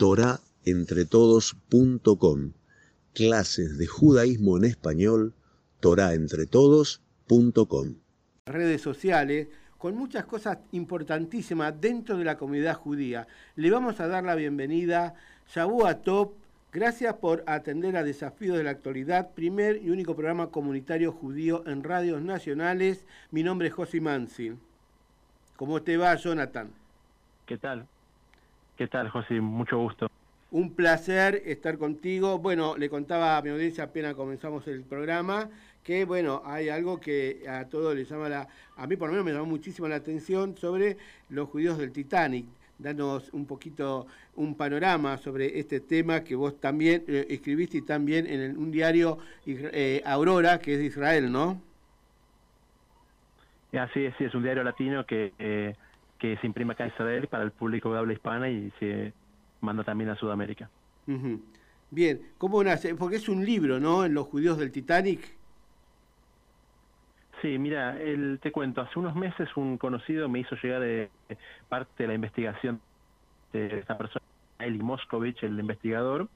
torahentretodos.com. Clases de judaísmo en español, torahentretodos.com. Redes sociales con muchas cosas importantísimas dentro de la comunidad judía. Le vamos a dar la bienvenida, Shabu Top. Gracias por atender a Desafíos de la Actualidad, primer y único programa comunitario judío en radios nacionales. Mi nombre es José Mansi. ¿Cómo te va, Jonathan? ¿Qué tal? ¿Qué tal, José? Mucho gusto. Un placer estar contigo. Bueno, le contaba a mi audiencia apenas comenzamos el programa que bueno, hay algo que a todos les llama la, a mí por lo menos me llamó muchísimo la atención sobre los judíos del Titanic. Danos un poquito un panorama sobre este tema que vos también eh, escribiste y también en un diario eh, Aurora, que es de Israel, ¿no? Así es, sí, es un diario latino que, eh, que se imprime acá en Israel para el público de habla hispana y se manda también a Sudamérica. Bien, ¿cómo nace? Porque es un libro, ¿no? En los judíos del Titanic. Sí, mira, el, te cuento, hace unos meses un conocido me hizo llegar de, eh, parte de la investigación de esta persona, Eli Moscovich, el investigador,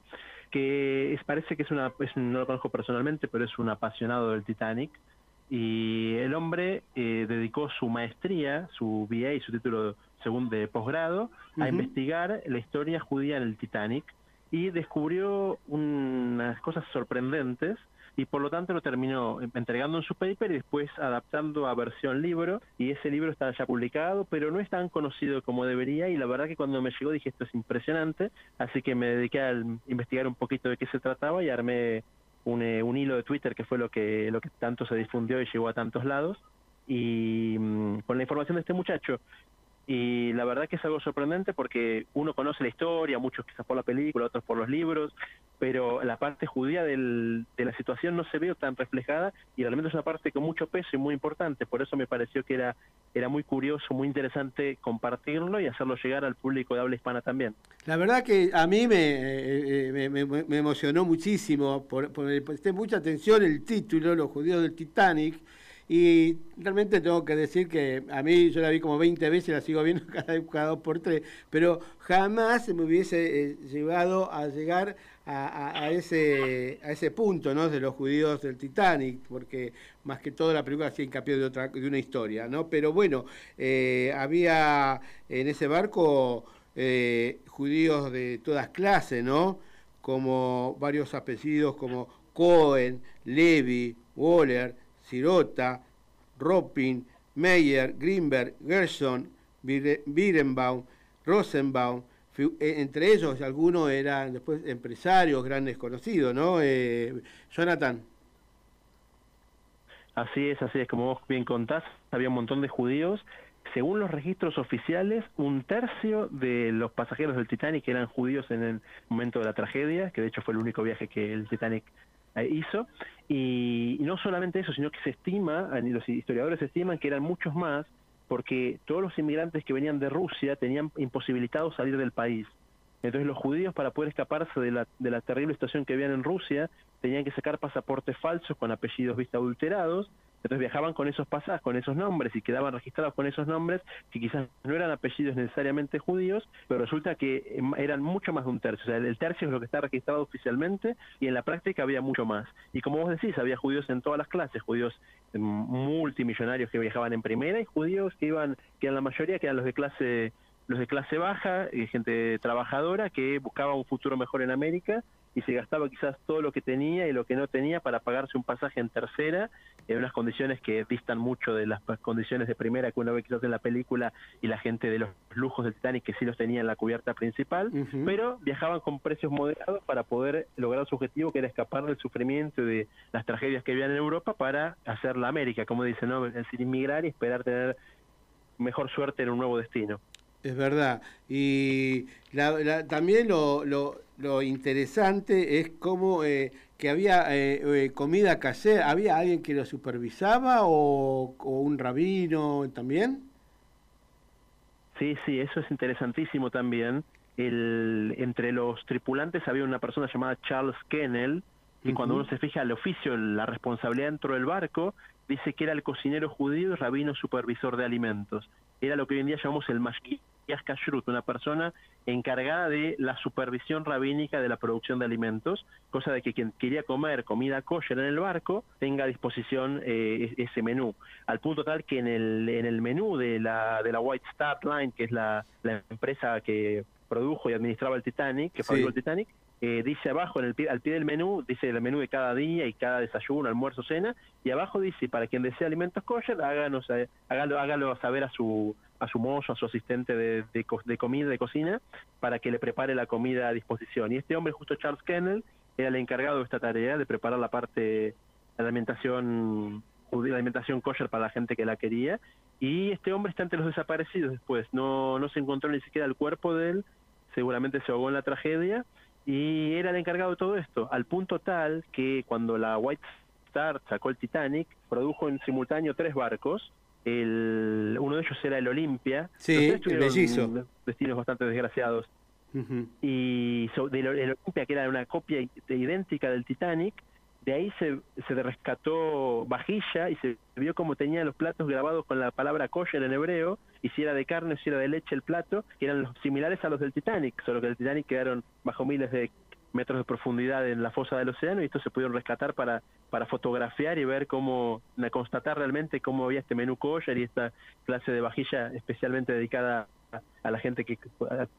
que es, parece que es una, no lo conozco personalmente, pero es un apasionado del Titanic, y el hombre eh, dedicó su maestría, su BA y su título segundo de posgrado, a investigar la historia judía en el Titanic, y descubrió unas cosas sorprendentes, y por lo tanto lo terminó entregando en su paper y después adaptando a versión libro y ese libro está ya publicado, pero no es tan conocido como debería y la verdad que cuando me llegó dije esto es impresionante, así que me dediqué a investigar un poquito de qué se trataba y armé un, eh, un hilo de Twitter que fue lo que, lo que tanto se difundió y llegó a tantos lados. Y mm, con la información de este muchacho y la verdad que es algo sorprendente porque uno conoce la historia, muchos quizás por la película, otros por los libros, pero la parte judía del, de la situación no se ve tan reflejada y realmente es una parte con mucho peso y muy importante, por eso me pareció que era, era muy curioso, muy interesante compartirlo y hacerlo llegar al público de habla hispana también. La verdad que a mí me, eh, eh, me, emocionó muchísimo, por, por, presté mucha atención el título, Los judíos del Titanic, y realmente tengo que decir que a mí yo la vi como 20 veces, la sigo viendo cada, cada dos por tres, pero jamás me hubiese eh, llevado a llegar a, ese, a ese punto ¿no? de los judíos del Titanic, porque más que todo la película hacía hincapié de, otra, de una historia. ¿no? Pero bueno, eh, había en ese barco eh, judíos de todas clases, ¿no? como varios apellidos como Cohen, Levi, Waller, Sirota, Ropin, Meyer, Greenberg, Gerson, Birenbaum, Rosenbaum, eh, entre ellos algunos eran después empresarios, grandes conocidos, ¿no? Eh, Jonathan. Así es, así es, como vos bien contás, había un montón de judíos. Según los registros oficiales, un tercio de los pasajeros del Titanic eran judíos en el momento de la tragedia, que de hecho fue el único viaje que el Titanic hizo. Y, no solamente eso, sino que se estima, los historiadores estiman que eran muchos más, porque todos los inmigrantes que venían de Rusia tenían imposibilitado salir del país. Entonces los judíos para poder escaparse de la, de la terrible situación que habían en Rusia tenían que sacar pasaportes falsos con apellidos vista adulterados entonces viajaban con esos pasajes, con esos nombres y quedaban registrados con esos nombres que quizás no eran apellidos necesariamente judíos, pero resulta que em, eran mucho más de un tercio. O sea, el tercio es lo que está registrado oficialmente y en la práctica había mucho más. Y como vos decís, había judíos en todas las clases, judíos em, multimillonarios que viajaban en primera y judíos que iban, que en la mayoría que eran los de clase los de clase baja, eh, gente trabajadora que buscaba un futuro mejor en América y se gastaba quizás todo lo que tenía y lo que no tenía para pagarse un pasaje en tercera en unas condiciones que distan mucho de las condiciones de primera que uno ve quizás en la película y la gente de los lujos del Titanic que sí los tenía en la cubierta principal, pero viajaban con precios moderados para poder lograr su objetivo que era escapar del sufrimiento y de las tragedias que habían en Europa para hacer la América, como dicen, ¿no? es decir, inmigrar y esperar tener mejor suerte en un nuevo destino. Es verdad. Y también lo, lo, interesante es cómo eh, que había eh, eh, comida casera. ¿Había alguien que lo supervisaba o, un rabino también? Sí, sí, eso es interesantísimo también. El, entre los tripulantes había una persona llamada Charles Kennel, y cuando uno se fija al oficio, la responsabilidad dentro del barco, dice que era el cocinero judío y rabino supervisor de alimentos. Era lo que hoy en día llamamos el mashki, Kashrut, una persona encargada de la supervisión rabínica de la producción de alimentos, cosa de que quien quería comer comida kosher en el barco tenga a disposición eh, ese menú, al punto tal que en el, en el menú de la, de la White Star Line, que es la, la empresa que produjo y administraba el Titanic, que fabricó el Titanic, eh, dice abajo, en el pie, al pie del menú, dice el menú de cada día y cada desayuno, almuerzo, cena, y abajo dice, para quien desea alimentos kosher, háganos, eh, hágalo, hágalo saber a su a su mozo, a su asistente de, de, comida, de cocina, para que le prepare la comida a disposición. Y este hombre, justo Charles Kennel, era el encargado de esta tarea, de preparar la parte de la alimentación, la alimentación kosher para la gente que la quería, y este hombre está entre los desaparecidos después, no, no se encontró ni siquiera el cuerpo de él, seguramente se ahogó en la tragedia, y era el encargado de todo esto, al punto tal que cuando la White Star sacó el Titanic, produjo en simultáneo tres barcos, el, uno de ellos era el Olimpia, sí, el bellizo. destinos bastante desgraciados, y del Olimpia, que era una copia idéntica del Titanic, de ahí se, se rescató vajilla y se vio cómo tenía los platos grabados con la palabra kosher en hebreo, y si era de carne, si era de leche el plato, que eran los similares a los del Titanic, solo que el Titanic quedaron bajo miles de metros de profundidad en la fosa del océano y estos se pudieron rescatar para, para fotografiar y ver cómo, constatar realmente cómo había este menú kosher y esta clase de vajilla especialmente dedicada a la gente que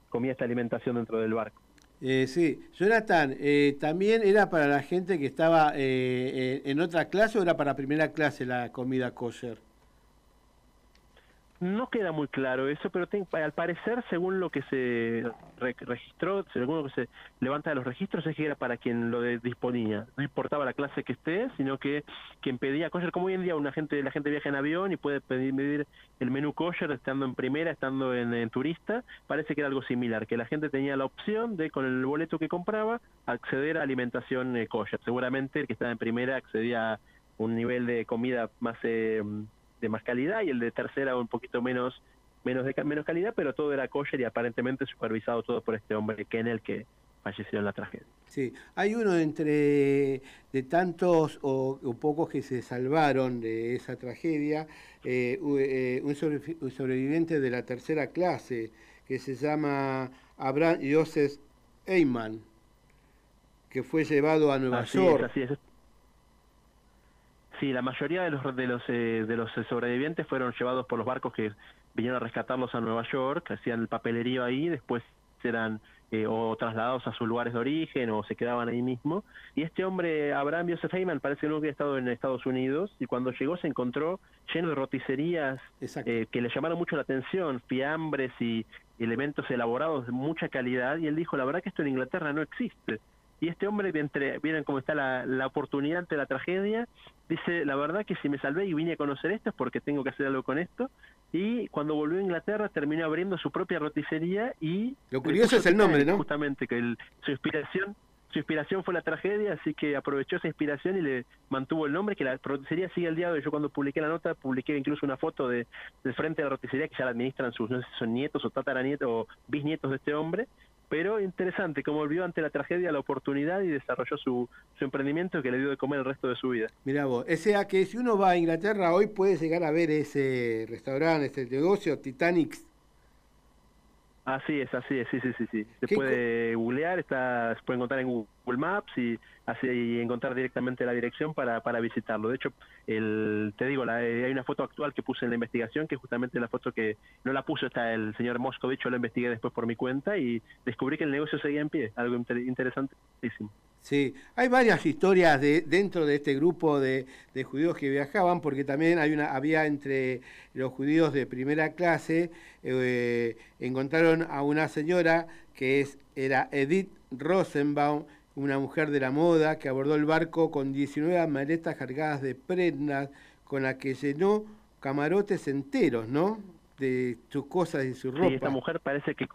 comía esta alimentación dentro del barco. Eh, sí, Jonathan, eh, ¿también era para la gente que estaba eh, en otra clase o era para primera clase la comida kosher? No queda muy claro eso, pero al parecer, según lo que se registró, según lo que se levanta de los registros, es que era para quien lo disponía. No importaba la clase que esté, sino que quien pedía kosher, como hoy en día una gente, la gente viaja en avión y puede pedir medir el menú kosher estando en primera, estando en, turista, parece que era algo similar, que la gente tenía la opción de, con el boleto que compraba, acceder a alimentación eh, kosher. Seguramente el que estaba en primera accedía a un nivel de comida más... Eh, de más calidad y el de tercera un poquito menos menos de menos calidad, pero todo era kosher y aparentemente supervisado todo por este hombre Kennel que falleció en la tragedia. Sí, hay uno entre de tantos o, pocos que se salvaron de esa tragedia, eh, eh, un, sobreviviente de la tercera clase que se llama Abraham Joseph Eyman, que fue llevado a Nueva York. así es. Sí, la mayoría de los de los eh, de los sobrevivientes fueron llevados por los barcos que vinieron a rescatarlos a Nueva York, hacían el papelerío ahí, después eran eh, o trasladados a sus lugares de origen o se quedaban ahí mismo. Y este hombre, Abraham Joseph Heyman, parece que nunca había estado en Estados Unidos y cuando llegó se encontró lleno de roticerías eh, que le llamaron mucho la atención, fiambres y elementos elaborados de mucha calidad y él dijo, la verdad que esto en Inglaterra no existe y este hombre, entre, miren cómo está la, la, oportunidad ante la tragedia, dice, la verdad que si me salvé y vine a conocer esto es porque tengo que hacer algo con esto, y cuando volvió a Inglaterra terminó abriendo su propia roticería y... Lo curioso es el nombre, ¿no? Justamente, que su inspiración su inspiración fue la tragedia, así que aprovechó esa inspiración y le mantuvo el nombre, que la roticería sigue el día de hoy. Yo cuando publiqué la nota, publiqué incluso una foto de, del frente de la roticería que ya la administran sus, no sé si son nietos o tataranietos o bisnietos de este hombre, pero interesante, como volvió ante la tragedia la oportunidad y desarrolló su, su emprendimiento que le dio de comer el resto de su vida. Mira vos, o sea que si uno va a Inglaterra hoy puede llegar a ver ese restaurante, ese negocio, Titanic. Así es, así es, sí, sí, sí, sí. Se puede googlear, está, se puede encontrar en Google Maps y encontrar directamente la dirección para, visitarlo. De hecho, te digo, la, hay una foto actual que puse en la investigación, que justamente la foto que no la puso está el señor Moscovich, yo la investigué después por mi cuenta y descubrí que el negocio seguía en pie, algo interesantísimo. Sí, hay varias historias de, dentro de este grupo de, judíos que viajaban, porque también hay una, había entre los judíos de primera clase, eh, encontraron a una señora que es, era Edith Rosenbaum, una mujer de la moda, que abordó el barco con 19 maletas cargadas de prendas, con la que llenó camarotes enteros, ¿no? De sus cosas y su ropa. Sí, esta mujer parece que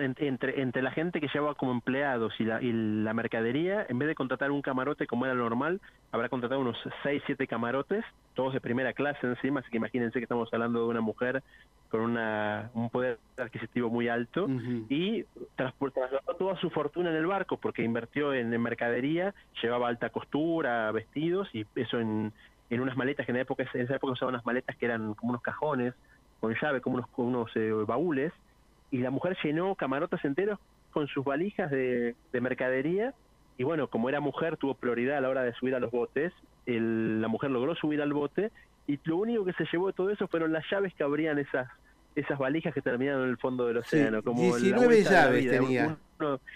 entre, entre la gente que lleva como empleados y la, y la mercadería, en vez de contratar un camarote como era normal, habrá contratado unos 6, 7 camarotes, todos de primera clase encima, así que imagínense que estamos hablando de una mujer con una, un poder adquisitivo muy alto y transportó toda su fortuna en el barco porque invirtió en, mercadería, llevaba alta costura, vestidos y eso en, en unas maletas que en, época, en esa época usaban unas maletas que eran como unos cajones con llave, como unos, unos eh, baúles, y la mujer llenó camarotes enteros con sus valijas de, mercadería, y bueno, como era mujer, tuvo prioridad a la hora de subir a los botes, la mujer logró subir al bote, y lo único que se llevó de todo eso fueron las llaves que abrían esas esas valijas que terminaron en el fondo del océano. como 19 llaves tenía.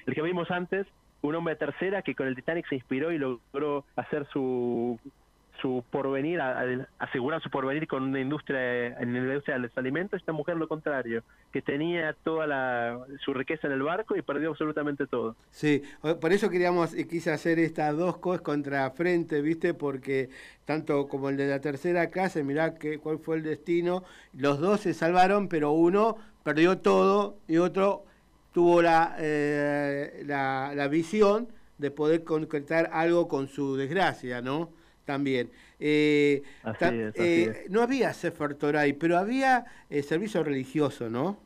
el que vimos antes, un hombre de tercera que con el Titanic se inspiró y logró hacer su su porvenir, asegurar su porvenir con una industria, en la industria de los alimentos, esta mujer lo contrario, que tenía toda la, su riqueza en el barco y perdió absolutamente todo. Sí, por eso queríamos, eh, quise hacer estas dos cosas contra frente, ¿viste? Porque tanto como el de la tercera casa, mirá que, cuál fue el destino, los dos se salvaron, pero uno perdió todo y otro tuvo la, eh, la, la visión de poder concretar algo con su desgracia, ¿no? También. Eh, eh, no había Sefer Toray, pero había eh, servicio religioso, ¿no?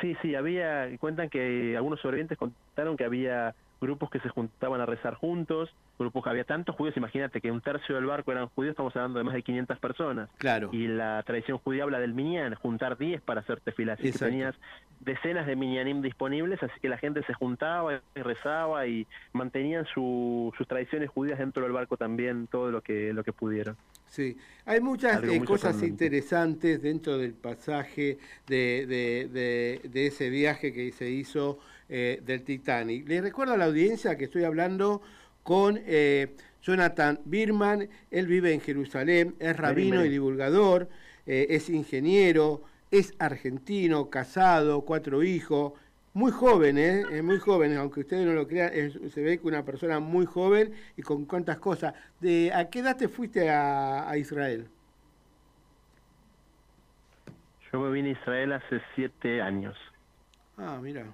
Sí, sí, había, cuentan que algunos sobrevivientes contaron que había grupos que se juntaban a rezar juntos, grupos había tantos judíos, imagínate que un tercio del barco eran judíos, estamos hablando de más de 500 personas. Claro. Y la tradición judía habla del minyan, juntar 10 para hacer tefilas. Así que tenías decenas de minyanim disponibles, así que la gente se juntaba y rezaba y mantenían sus tradiciones judías dentro del barco también, todo lo que, lo que pudieron. Sí, hay muchas eh, cosas interesantes dentro del pasaje de, de, de, ese viaje que se hizo eh, del Titanic. Les recuerdo a la audiencia que estoy hablando con eh, Jonathan Birman, él vive en Jerusalén, es rabino y divulgador, es ingeniero, es argentino, casado, cuatro hijos, muy joven, ¿eh? muy joven, aunque ustedes no lo crean, se ve que una persona muy joven y con cuantas cosas. De, ¿A qué edad te fuiste a, Israel? Yo me vine a Israel hace siete años. Ah, mira.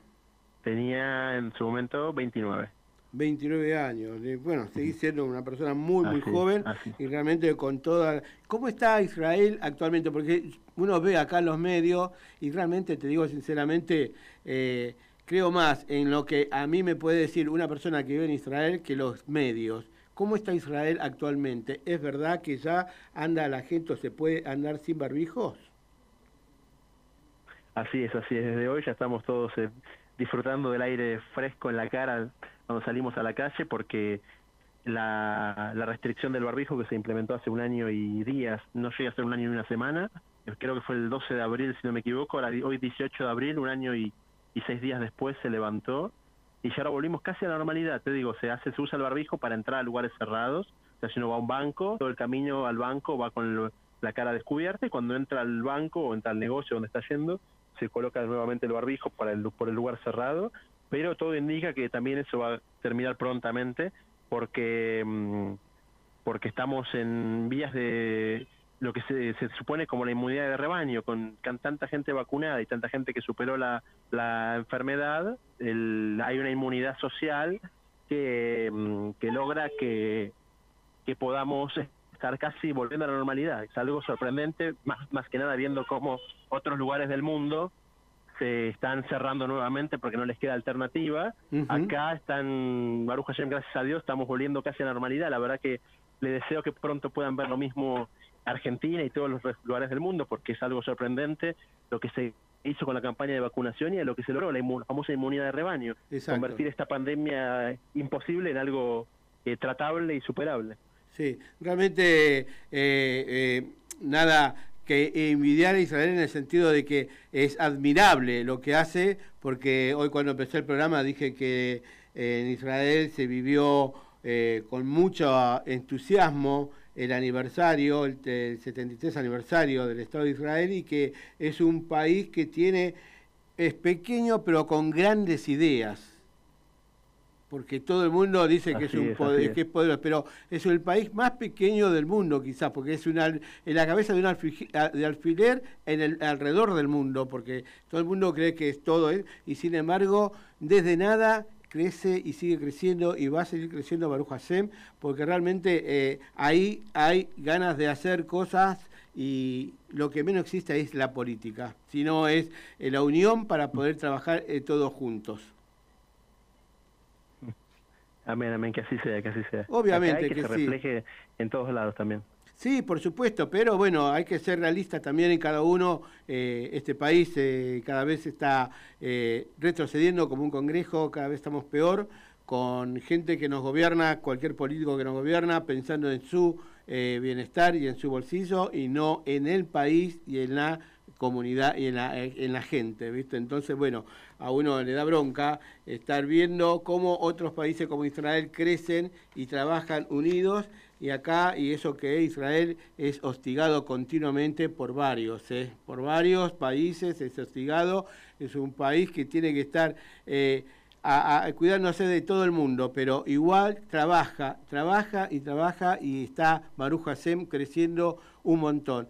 Tenía en su momento 29. 29 años. Bueno, seguís siendo una persona muy, muy joven y realmente con toda... ¿Cómo está Israel actualmente? Porque uno ve acá los medios y realmente, te digo sinceramente, eh, creo más en lo que a mí me puede decir una persona que vive en Israel que los medios. ¿Cómo está Israel actualmente? ¿Es verdad que ya anda la gente o se puede andar sin barbijos? Así es, así es. Desde hoy ya estamos todos eh, disfrutando del aire fresco en la cara cuando salimos a la calle porque la, restricción del barbijo que se implementó hace un año y días no llega a ser un año y una semana, creo que fue el 12 de abril si no me equivoco, hoy 18 de abril, un año y, seis días después se levantó y ya ahora volvimos casi a la normalidad, te digo, se hace, se usa el barbijo para entrar a lugares cerrados, o sea, si uno va a un banco, todo el camino al banco va con la cara descubierta y cuando entra al banco o entra al negocio donde está yendo, se coloca nuevamente el barbijo para el, por el lugar cerrado pero todo indica que también eso va a terminar prontamente porque mm, porque estamos en vías de lo que se, se, supone como la inmunidad de rebaño, con, tanta gente vacunada y tanta gente que superó la, la enfermedad, hay una inmunidad social que, mm, que logra que, que podamos estar casi volviendo a la normalidad. Es algo sorprendente, más, más que nada viendo cómo otros lugares del mundo se están cerrando nuevamente porque no les queda alternativa. Acá están, Baruch Hashem, gracias a Dios, estamos volviendo casi a la normalidad. La verdad que le deseo que pronto puedan ver lo mismo Argentina y todos los lugares del mundo, porque es algo sorprendente lo que se hizo con la campaña de vacunación y lo que se logró, la famosa inmunidad de rebaño. Convertir esta pandemia imposible en algo eh, tratable y superable. Sí, realmente eh, eh, nada que envidiar a Israel en el sentido de que es admirable lo que hace, porque hoy cuando empecé el programa dije que en Israel se vivió eh, con mucho entusiasmo el aniversario, el, el, 73 aniversario del Estado de Israel y que es un país que tiene, es pequeño pero con grandes ideas porque todo el mundo dice que es un poder, que es poderoso, pero es el país más pequeño del mundo quizás, porque es una, en la cabeza de un alfiler, en el alrededor del mundo, porque todo el mundo cree que es todo él, y sin embargo, desde nada crece y sigue creciendo y va a seguir creciendo Baruch Hashem, porque realmente eh, ahí hay ganas de hacer cosas y lo que menos existe es la política, sino es eh, la unión para poder trabajar eh, todos juntos. Amén, amén, que así sea, que así sea. Obviamente que, se refleje en todos lados también. Sí, por supuesto, pero bueno, hay que ser realistas también en cada uno. Eh, este país eh, cada vez está eh, retrocediendo como un congreso, cada vez estamos peor, con gente que nos gobierna, cualquier político que nos gobierna, pensando en su bienestar y en su bolsillo y no en el país y en la comunidad y en la, en la gente, ¿viste? Entonces, bueno, a uno le da bronca estar viendo cómo otros países como Israel crecen y trabajan unidos y acá, y eso que Israel es hostigado continuamente por varios, ¿eh? por varios países es hostigado, es un país que tiene que estar eh, cuidándose de todo el mundo, pero igual trabaja, trabaja y trabaja y está Baruch Hashem creciendo un montón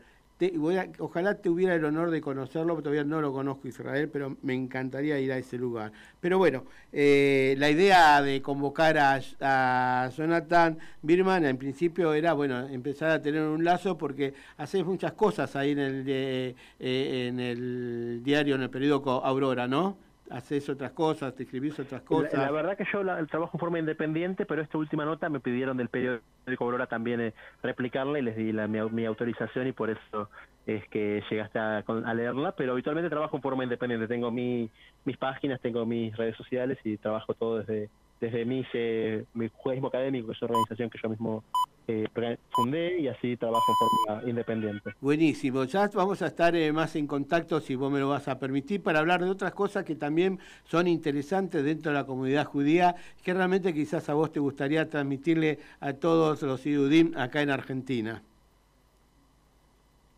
ojalá tuviera el honor de conocerlo, todavía no lo conozco Israel, pero me encantaría ir a ese lugar. Pero bueno, eh, la idea de convocar a, Jonathan Birman en principio era, bueno, empezar a tener un lazo porque haces muchas cosas ahí en el, eh, en el diario, en el periódico Aurora, ¿no? Haces otras cosas, te escribís otras cosas. La, verdad que yo el trabajo en forma independiente, pero esta última nota me pidieron del periódico Aurora también eh, replicarla y les di la, mi, autorización y por eso es que llegaste a, a, leerla, pero habitualmente trabajo en forma independiente. Tengo mi, mis páginas, tengo mis redes sociales y trabajo todo desde, desde mi, eh, mi judaísmo académico, que es una organización que yo mismo eh, fundé y así trabajo en forma independiente. Buenísimo, ya vamos a estar eh, más en contacto, si vos me lo vas a permitir, para hablar de otras cosas que también son interesantes dentro de la comunidad judía, que realmente quizás a vos te gustaría transmitirle a todos los Iudim acá en Argentina.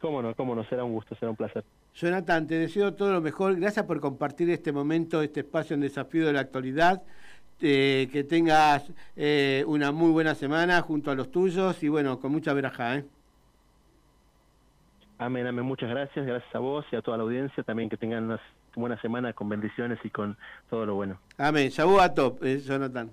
Cómo no, cómo no, será un gusto, será un placer. Jonathan, te deseo todo lo mejor. Gracias por compartir este momento, este espacio en desafío de la actualidad. Eh, que tengas eh, una muy buena semana junto a los tuyos y bueno, con mucha veraja. ¿eh? Amén, amén. Muchas gracias. Gracias a vos y a toda la audiencia. También que tengan una buena semana con bendiciones y con todo lo bueno. Amén. Shabu a top, Jonathan.